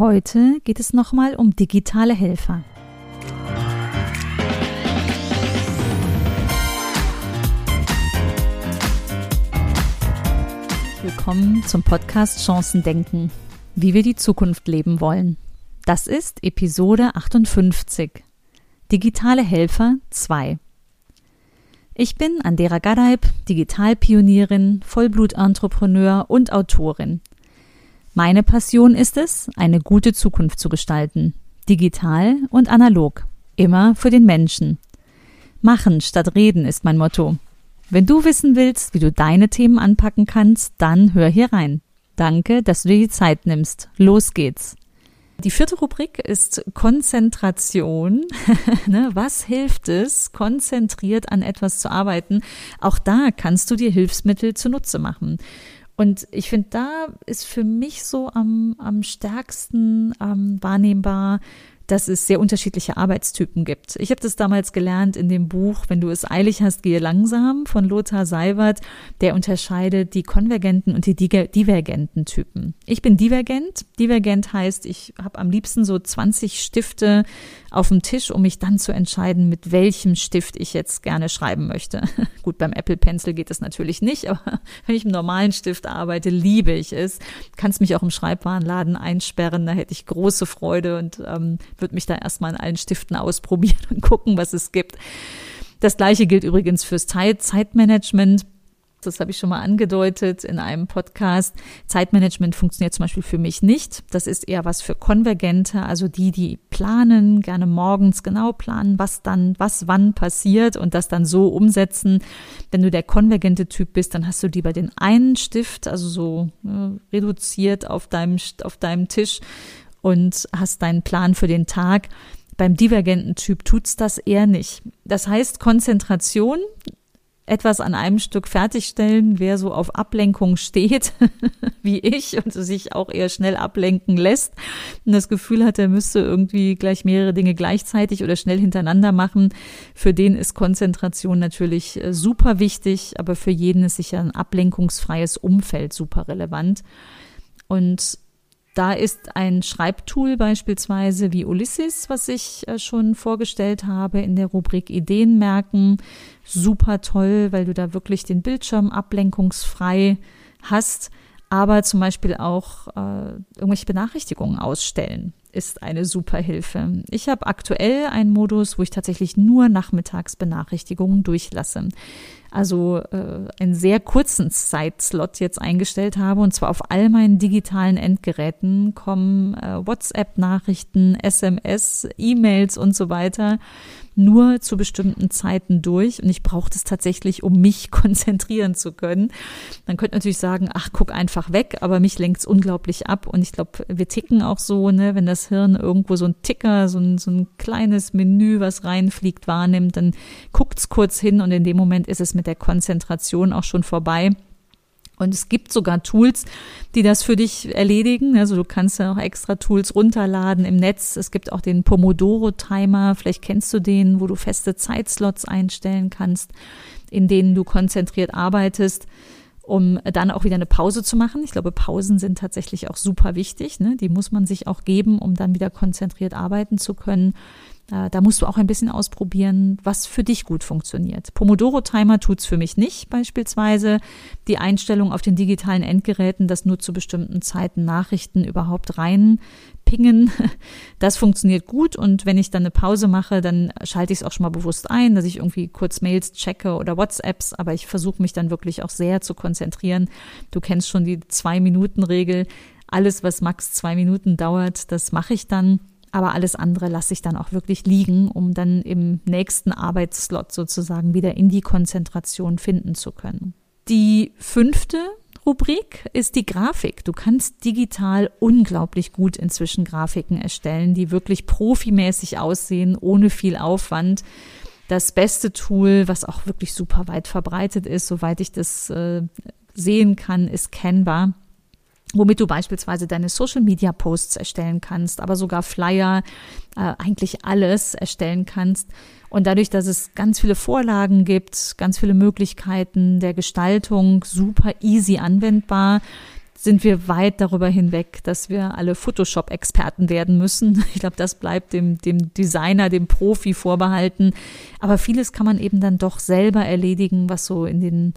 Heute geht es nochmal um digitale Helfer. Willkommen zum Podcast Chancen denken, wie wir die Zukunft leben wollen. Das ist Episode 58. Digitale Helfer 2. Ich bin Andera Gadeib, Digitalpionierin, Vollblutentrepreneur und Autorin. Meine Passion ist es, eine gute Zukunft zu gestalten. Digital und analog. Immer für den Menschen. Machen statt reden ist mein Motto. Wenn du wissen willst, wie du deine Themen anpacken kannst, dann hör hier rein. Danke, dass du dir die Zeit nimmst. Los geht's. Die vierte Rubrik ist Konzentration. Ne, was hilft es, konzentriert an etwas zu arbeiten? Auch da kannst du dir Hilfsmittel zunutze machen. Und ich finde, da ist für mich so am, am stärksten ähm, wahrnehmbar dass es sehr unterschiedliche Arbeitstypen gibt. Ich habe das damals gelernt in dem Buch Wenn du es eilig hast, gehe langsam von Lothar Seiwert. Der unterscheidet die konvergenten und die divergenten Typen. Ich bin divergent. Divergent heißt, ich habe am liebsten so 20 Stifte auf dem Tisch, um mich dann zu entscheiden, mit welchem Stift ich jetzt gerne schreiben möchte. Gut, beim Apple Pencil geht das natürlich nicht, aber wenn ich im normalen Stift arbeite, liebe ich es. Kannst mich auch im Schreibwarenladen einsperren, da hätte ich große Freude und ähm, würde mich da erstmal in allen Stiften ausprobieren und gucken, was es gibt. Das gleiche gilt übrigens fürs Zeit Zeitmanagement. Das habe ich schon mal angedeutet in einem Podcast. Zeitmanagement funktioniert zum Beispiel für mich nicht. Das ist eher was für Konvergente, also die, die planen, gerne morgens genau planen, was dann, was wann passiert und das dann so umsetzen. Wenn du der konvergente Typ bist, dann hast du lieber den einen Stift, also so äh, reduziert auf deinem, auf deinem Tisch und hast deinen Plan für den Tag. Beim divergenten Typ tut's das eher nicht. Das heißt, Konzentration, etwas an einem Stück fertigstellen, wer so auf Ablenkung steht, wie ich, und sich auch eher schnell ablenken lässt und das Gefühl hat, er müsste irgendwie gleich mehrere Dinge gleichzeitig oder schnell hintereinander machen, für den ist Konzentration natürlich äh, super wichtig, aber für jeden ist sicher ein ablenkungsfreies Umfeld super relevant. Und da ist ein Schreibtool beispielsweise wie Ulysses, was ich äh, schon vorgestellt habe in der Rubrik Ideen merken, super toll, weil du da wirklich den Bildschirm ablenkungsfrei hast, aber zum Beispiel auch äh, irgendwelche Benachrichtigungen ausstellen ist eine super Hilfe. Ich habe aktuell einen Modus, wo ich tatsächlich nur nachmittags Benachrichtigungen durchlasse. Also äh, einen sehr kurzen Zeitslot jetzt eingestellt habe und zwar auf all meinen digitalen Endgeräten kommen äh, WhatsApp-Nachrichten, SMS, E-Mails und so weiter nur zu bestimmten Zeiten durch und ich brauche das tatsächlich, um mich konzentrieren zu können. Man könnte natürlich sagen, ach, guck einfach weg, aber mich lenkt es unglaublich ab und ich glaube, wir ticken auch so, ne, wenn das Hirn irgendwo so ein Ticker, so ein, so ein kleines Menü, was reinfliegt, wahrnimmt, dann guckt's kurz hin und in dem Moment ist es mit der Konzentration auch schon vorbei. Und es gibt sogar Tools, die das für dich erledigen. Also du kannst ja auch extra Tools runterladen im Netz. Es gibt auch den Pomodoro-Timer. Vielleicht kennst du den, wo du feste Zeitslots einstellen kannst, in denen du konzentriert arbeitest um dann auch wieder eine Pause zu machen. Ich glaube, Pausen sind tatsächlich auch super wichtig. Ne? Die muss man sich auch geben, um dann wieder konzentriert arbeiten zu können. Äh, da musst du auch ein bisschen ausprobieren, was für dich gut funktioniert. Pomodoro-Timer tut's für mich nicht, beispielsweise. Die Einstellung auf den digitalen Endgeräten, dass nur zu bestimmten Zeiten Nachrichten überhaupt rein pingen. Das funktioniert gut und wenn ich dann eine Pause mache, dann schalte ich es auch schon mal bewusst ein, dass ich irgendwie kurz Mails checke oder WhatsApps, aber ich versuche mich dann wirklich auch sehr zu konzentrieren. Du kennst schon die Zwei-Minuten-Regel. Alles, was max zwei Minuten dauert, das mache ich dann. Aber alles andere lasse ich dann auch wirklich liegen, um dann im nächsten Arbeitsslot sozusagen wieder in die Konzentration finden zu können. Die fünfte Rubrik ist die Grafik. Du kannst digital unglaublich gut inzwischen Grafiken erstellen, die wirklich profimäßig aussehen, ohne viel Aufwand. Das beste Tool, was auch wirklich super weit verbreitet ist, soweit ich das äh, sehen kann, ist Canva womit du beispielsweise deine Social Media Posts erstellen kannst, aber sogar Flyer, äh, eigentlich alles erstellen kannst. Und dadurch, dass es ganz viele Vorlagen gibt, ganz viele Möglichkeiten der Gestaltung, super easy anwendbar, sind wir weit darüber hinweg, dass wir alle Photoshop-Experten werden müssen. Ich glaube, das bleibt dem, dem Designer, dem Profi vorbehalten. Aber vieles kann man eben dann doch selber erledigen, was so in den,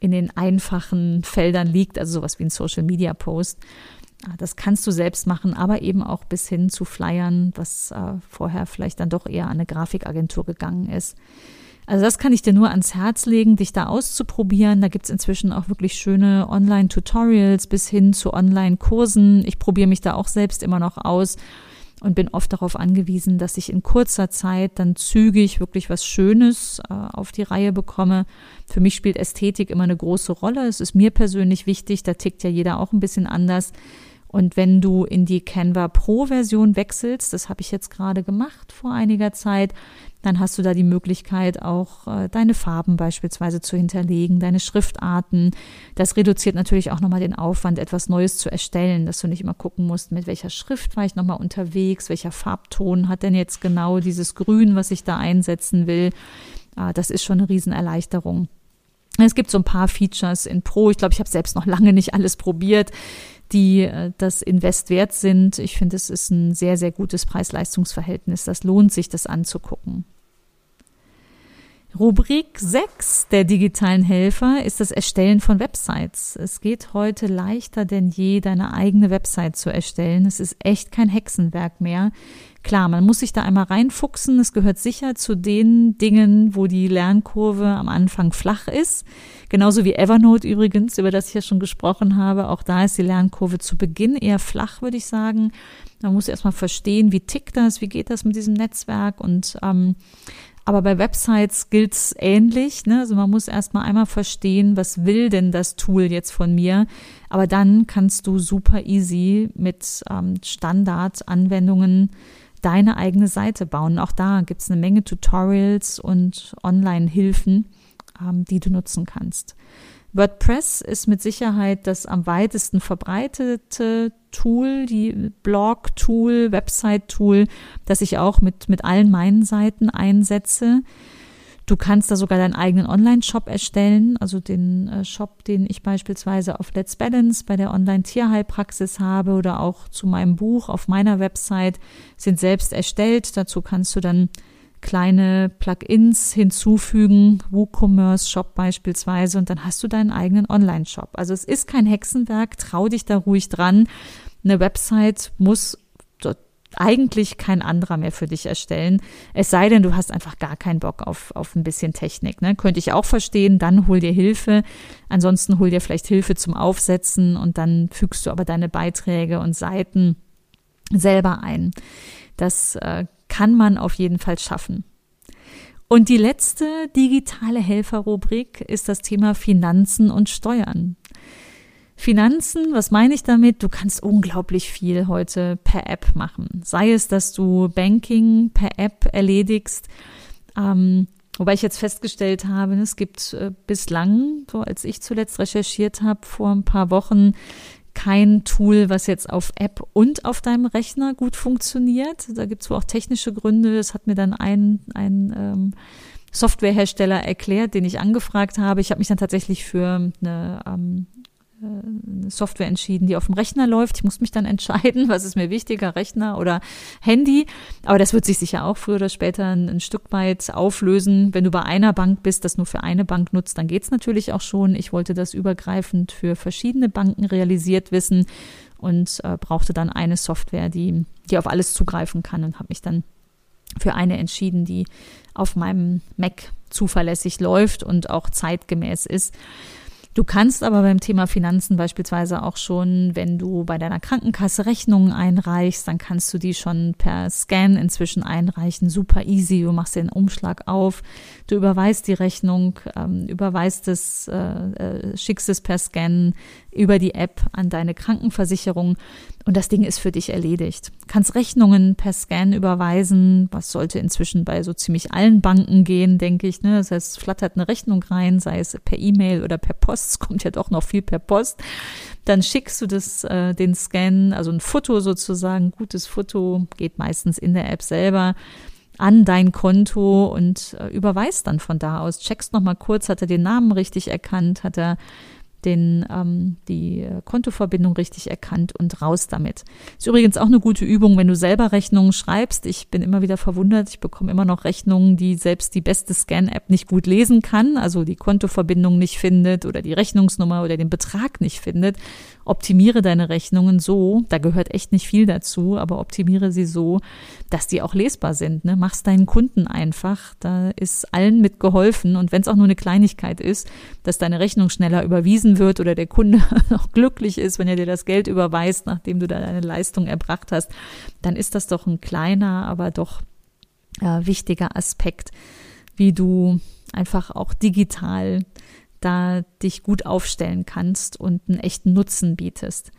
in den einfachen Feldern liegt, also sowas wie ein Social-Media-Post. Ah, das kannst du selbst machen, aber eben auch bis hin zu Flyern, was äh, vorher vielleicht dann doch eher an eine Grafikagentur gegangen ist. Also das kann ich dir nur ans Herz legen, dich da auszuprobieren. Da gibt's inzwischen auch wirklich schöne Online-Tutorials bis hin zu Online-Kursen. Ich probiere mich da auch selbst immer noch aus und bin oft darauf angewiesen, dass ich in kurzer Zeit dann zügig wirklich was Schönes äh, auf die Reihe bekomme. Für mich spielt Ästhetik immer eine große Rolle. Es ist mir persönlich wichtig, da tickt ja jeder auch ein bisschen anders. Und wenn du in die Canva Pro Version wechselst, das habe ich jetzt gerade gemacht vor einiger Zeit, dann hast du da die Möglichkeit, auch äh, deine Farben beispielsweise zu hinterlegen, deine Schriftarten. Das reduziert natürlich auch nochmal den Aufwand, etwas Neues zu erstellen, dass du nicht immer gucken musst, mit welcher Schrift war ich nochmal unterwegs, welcher Farbton hat denn jetzt genau dieses Grün, was ich da einsetzen will. Äh, das ist schon eine Riesenerleichterung. Es gibt so ein paar Features in Pro. Ich glaube, ich habe selbst noch lange nicht alles probiert die äh, das Invest wert sind. Ich finde, es ist ein sehr, sehr gutes Preis-Leistungs-Verhältnis. Das lohnt sich, das anzugucken. Rubrik 6 der digitalen Helfer ist das Erstellen von Websites. Es geht heute leichter denn je, deine eigene Website zu erstellen. Es ist echt kein Hexenwerk mehr. Klar, man muss sich da einmal reinfuchsen. Es gehört sicher zu den Dingen, wo die Lernkurve am Anfang flach ist. Genauso wie Evernote übrigens, über das ich ja schon gesprochen habe. Auch da ist die Lernkurve zu Beginn eher flach, würde ich sagen. Man muss erstmal verstehen, wie tickt das, wie geht das mit diesem Netzwerk und ähm, aber bei Websites gilt's ähnlich. Ne? Also man muss erstmal einmal verstehen, was will denn das Tool jetzt von mir. Aber dann kannst du super easy mit ähm, Standardanwendungen deine eigene Seite bauen. Auch da gibt's eine Menge Tutorials und Online-Hilfen, ähm, die du nutzen kannst. WordPress ist mit Sicherheit das am weitesten verbreitete Tool, die Blog-Tool, Website-Tool, das ich auch mit, mit allen meinen Seiten einsetze. Du kannst da sogar deinen eigenen Online-Shop erstellen, also den äh, Shop, den ich beispielsweise auf Let's Balance bei der Online-Tierheilpraxis habe oder auch zu meinem Buch auf meiner Website sind selbst erstellt. Dazu kannst du dann kleine Plugins hinzufügen, WooCommerce Shop beispielsweise, und dann hast du deinen eigenen Online-Shop. Also es ist kein Hexenwerk, trau dich da ruhig dran. Eine Website muss eigentlich kein anderer mehr für dich erstellen. Es sei denn, du hast einfach gar keinen Bock auf, auf ein bisschen Technik. Ne? Könnte ich auch verstehen, dann hol dir Hilfe. Ansonsten hol dir vielleicht Hilfe zum Aufsetzen und dann fügst du aber deine Beiträge und Seiten selber ein. Das äh, kann man auf jeden Fall schaffen. Und die letzte digitale Helferrubrik ist das Thema Finanzen und Steuern. Finanzen, was meine ich damit? Du kannst unglaublich viel heute per App machen. Sei es, dass du Banking per App erledigst, ähm, wobei ich jetzt festgestellt habe, es gibt äh, bislang, so als ich zuletzt recherchiert habe, vor ein paar Wochen, kein Tool, was jetzt auf App und auf deinem Rechner gut funktioniert. Da gibt es wohl auch technische Gründe. Das hat mir dann ein, ein ähm, Softwarehersteller erklärt, den ich angefragt habe. Ich habe mich dann tatsächlich für eine ähm, Software entschieden, die auf dem Rechner läuft. Ich muss mich dann entscheiden, was ist mir wichtiger, Rechner oder Handy. Aber das wird sich sicher auch früher oder später ein, ein Stück weit auflösen. Wenn du bei einer Bank bist, das nur für eine Bank nutzt, dann geht's natürlich auch schon. Ich wollte das übergreifend für verschiedene Banken realisiert wissen und äh, brauchte dann eine Software, die, die auf alles zugreifen kann und habe mich dann für eine entschieden, die auf meinem Mac zuverlässig läuft und auch zeitgemäß ist. Du kannst aber beim Thema Finanzen beispielsweise auch schon, wenn du bei deiner Krankenkasse Rechnungen einreichst, dann kannst du die schon per Scan inzwischen einreichen. Super easy. Du machst den Umschlag auf, du überweist die Rechnung, ähm, überweist es, äh, äh, schickst es per Scan über die App an deine Krankenversicherung und das Ding ist für dich erledigt. Kannst Rechnungen per Scan überweisen, was sollte inzwischen bei so ziemlich allen Banken gehen, denke ich. Ne? Das heißt, es flattert eine Rechnung rein, sei es per E-Mail oder per Post. Es kommt ja doch noch viel per Post. Dann schickst du das, äh, den Scan, also ein Foto sozusagen, gutes Foto, geht meistens in der App selber an dein Konto und äh, überweist dann von da aus. Checkst noch mal kurz, hat er den Namen richtig erkannt, hat er den, ähm, die Kontoverbindung richtig erkannt und raus damit. Ist übrigens auch eine gute Übung, wenn du selber Rechnungen schreibst. Ich bin immer wieder verwundert, ich bekomme immer noch Rechnungen, die selbst die beste Scan-App nicht gut lesen kann, also die Kontoverbindung nicht findet oder die Rechnungsnummer oder den Betrag nicht findet. Optimiere deine Rechnungen so, da gehört echt nicht viel dazu, aber optimiere sie so, dass die auch lesbar sind. Ne? Mach's deinen Kunden einfach, da ist allen mit geholfen und wenn es auch nur eine Kleinigkeit ist, dass deine Rechnung schneller überwiesen wird oder der Kunde noch glücklich ist, wenn er dir das Geld überweist, nachdem du da deine Leistung erbracht hast, dann ist das doch ein kleiner, aber doch äh, wichtiger Aspekt, wie du einfach auch digital da dich gut aufstellen kannst und einen echten Nutzen bietest.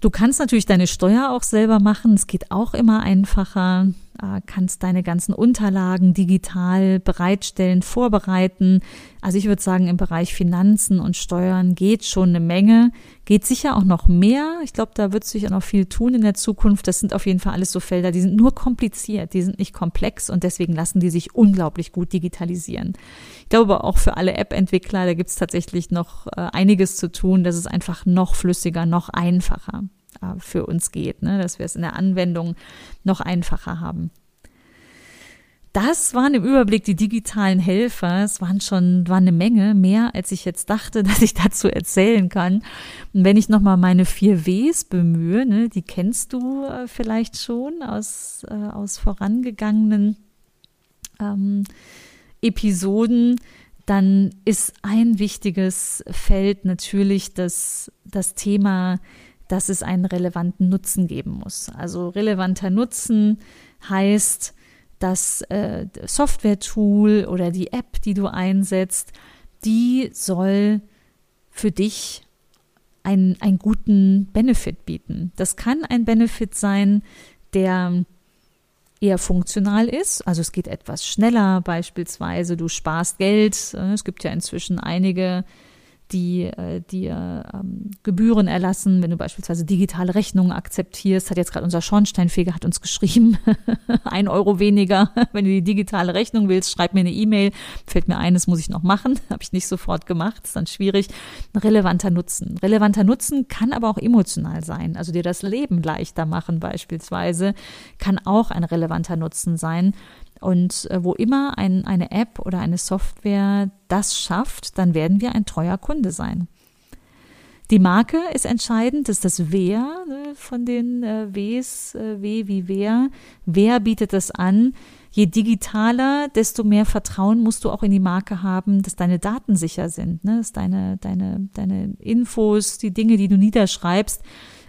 Du kannst natürlich deine Steuer auch selber machen. Es geht auch immer einfacher. Äh, kannst deine ganzen Unterlagen digital bereitstellen, vorbereiten. Also ich würde sagen, im Bereich Finanzen und Steuern geht schon eine Menge. Geht sicher auch noch mehr. Ich glaube, da wird sich auch noch viel tun in der Zukunft. Das sind auf jeden Fall alles so Felder, die sind nur kompliziert, die sind nicht komplex und deswegen lassen die sich unglaublich gut digitalisieren. Ich glaube auch für alle App-Entwickler, da gibt es tatsächlich noch äh, einiges zu tun, dass es einfach noch flüssiger, noch einfacher für uns geht, ne? dass wir es in der Anwendung noch einfacher haben. Das waren im Überblick die digitalen Helfer. Es waren schon war eine Menge, mehr als ich jetzt dachte, dass ich dazu erzählen kann. Und wenn ich nochmal meine vier Ws bemühe, ne, die kennst du äh, vielleicht schon aus, äh, aus vorangegangenen ähm, Episoden, dann ist ein wichtiges Feld natürlich das, das Thema dass es einen relevanten Nutzen geben muss. Also relevanter Nutzen heißt, das äh, Software-Tool oder die App, die du einsetzt, die soll für dich einen, einen guten Benefit bieten. Das kann ein Benefit sein, der eher funktional ist. Also es geht etwas schneller beispielsweise, du sparst Geld. Es gibt ja inzwischen einige die äh, dir ähm, Gebühren erlassen, wenn du beispielsweise digitale Rechnungen akzeptierst. Hat jetzt gerade unser Schornsteinfeger hat uns geschrieben, ein Euro weniger, wenn du die digitale Rechnung willst, schreib mir eine E-Mail. Fällt mir ein, das muss ich noch machen, habe ich nicht sofort gemacht, ist dann schwierig. Relevanter Nutzen. Relevanter Nutzen kann aber auch emotional sein, also dir das Leben leichter machen beispielsweise, kann auch ein relevanter Nutzen sein. Und äh, wo immer ein, eine App oder eine Software das schafft, dann werden wir ein treuer Kunde sein. Die Marke ist entscheidend, ist das Wer ne, von den äh, Ws, äh, W wie Wer. Wer bietet das an? Je digitaler, desto mehr Vertrauen musst du auch in die Marke haben, dass deine Daten sicher sind, ne? dass deine, deine, deine Infos, die Dinge, die du niederschreibst,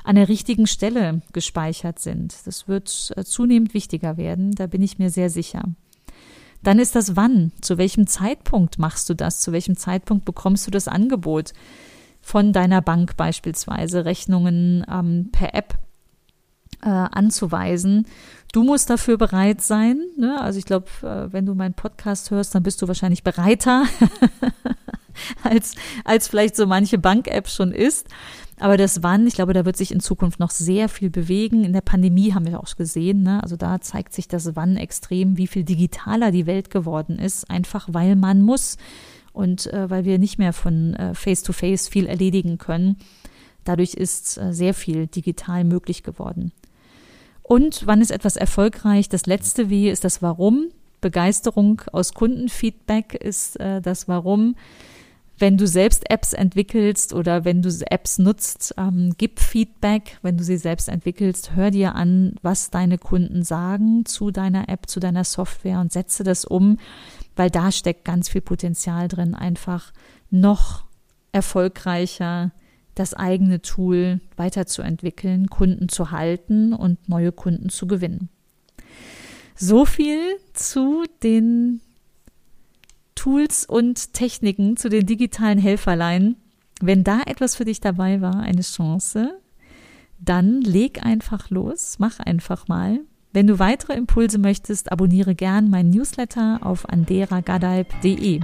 an der richtigen Stelle gespeichert sind. Das wird äh, zunehmend wichtiger werden, da bin ich mir sehr sicher. Dann ist das Wann. Zu welchem Zeitpunkt machst du das? Zu welchem Zeitpunkt bekommst du das Angebot von deiner Bank beispielsweise, Rechnungen ähm, per App äh, anzuweisen? Du musst dafür bereit sein. Ne? Also ich glaube, äh, wenn du meinen Podcast hörst, dann bist du wahrscheinlich bereiter als, als vielleicht so manche Bank-App schon ist. Aber das Wann, ich glaube, da wird sich in Zukunft noch sehr viel bewegen. In der Pandemie haben wir auch gesehen, ne? also da zeigt sich das Wann extrem, wie viel digitaler die Welt geworden ist, einfach weil man muss und äh, weil wir nicht mehr von äh, Face-to-Face -face viel erledigen können. Dadurch ist äh, sehr viel digital möglich geworden. Und wann ist etwas erfolgreich? Das letzte W ist das Warum. Begeisterung aus Kundenfeedback ist äh, das Warum wenn du selbst Apps entwickelst oder wenn du Apps nutzt, ähm, gib Feedback. Wenn du sie selbst entwickelst, hör dir an, was deine Kunden sagen zu deiner App, zu deiner Software und setze das um, weil da steckt ganz viel Potenzial drin, einfach noch erfolgreicher das eigene Tool weiterzuentwickeln, Kunden zu halten und neue Kunden zu gewinnen. So viel zu den Tools und Techniken zu den digitalen Helferlein. Wenn da etwas für dich dabei war, eine Chance, dann leg einfach los, mach einfach mal. Wenn du weitere Impulse möchtest, abonniere gern meinen Newsletter auf anderagadeib.de.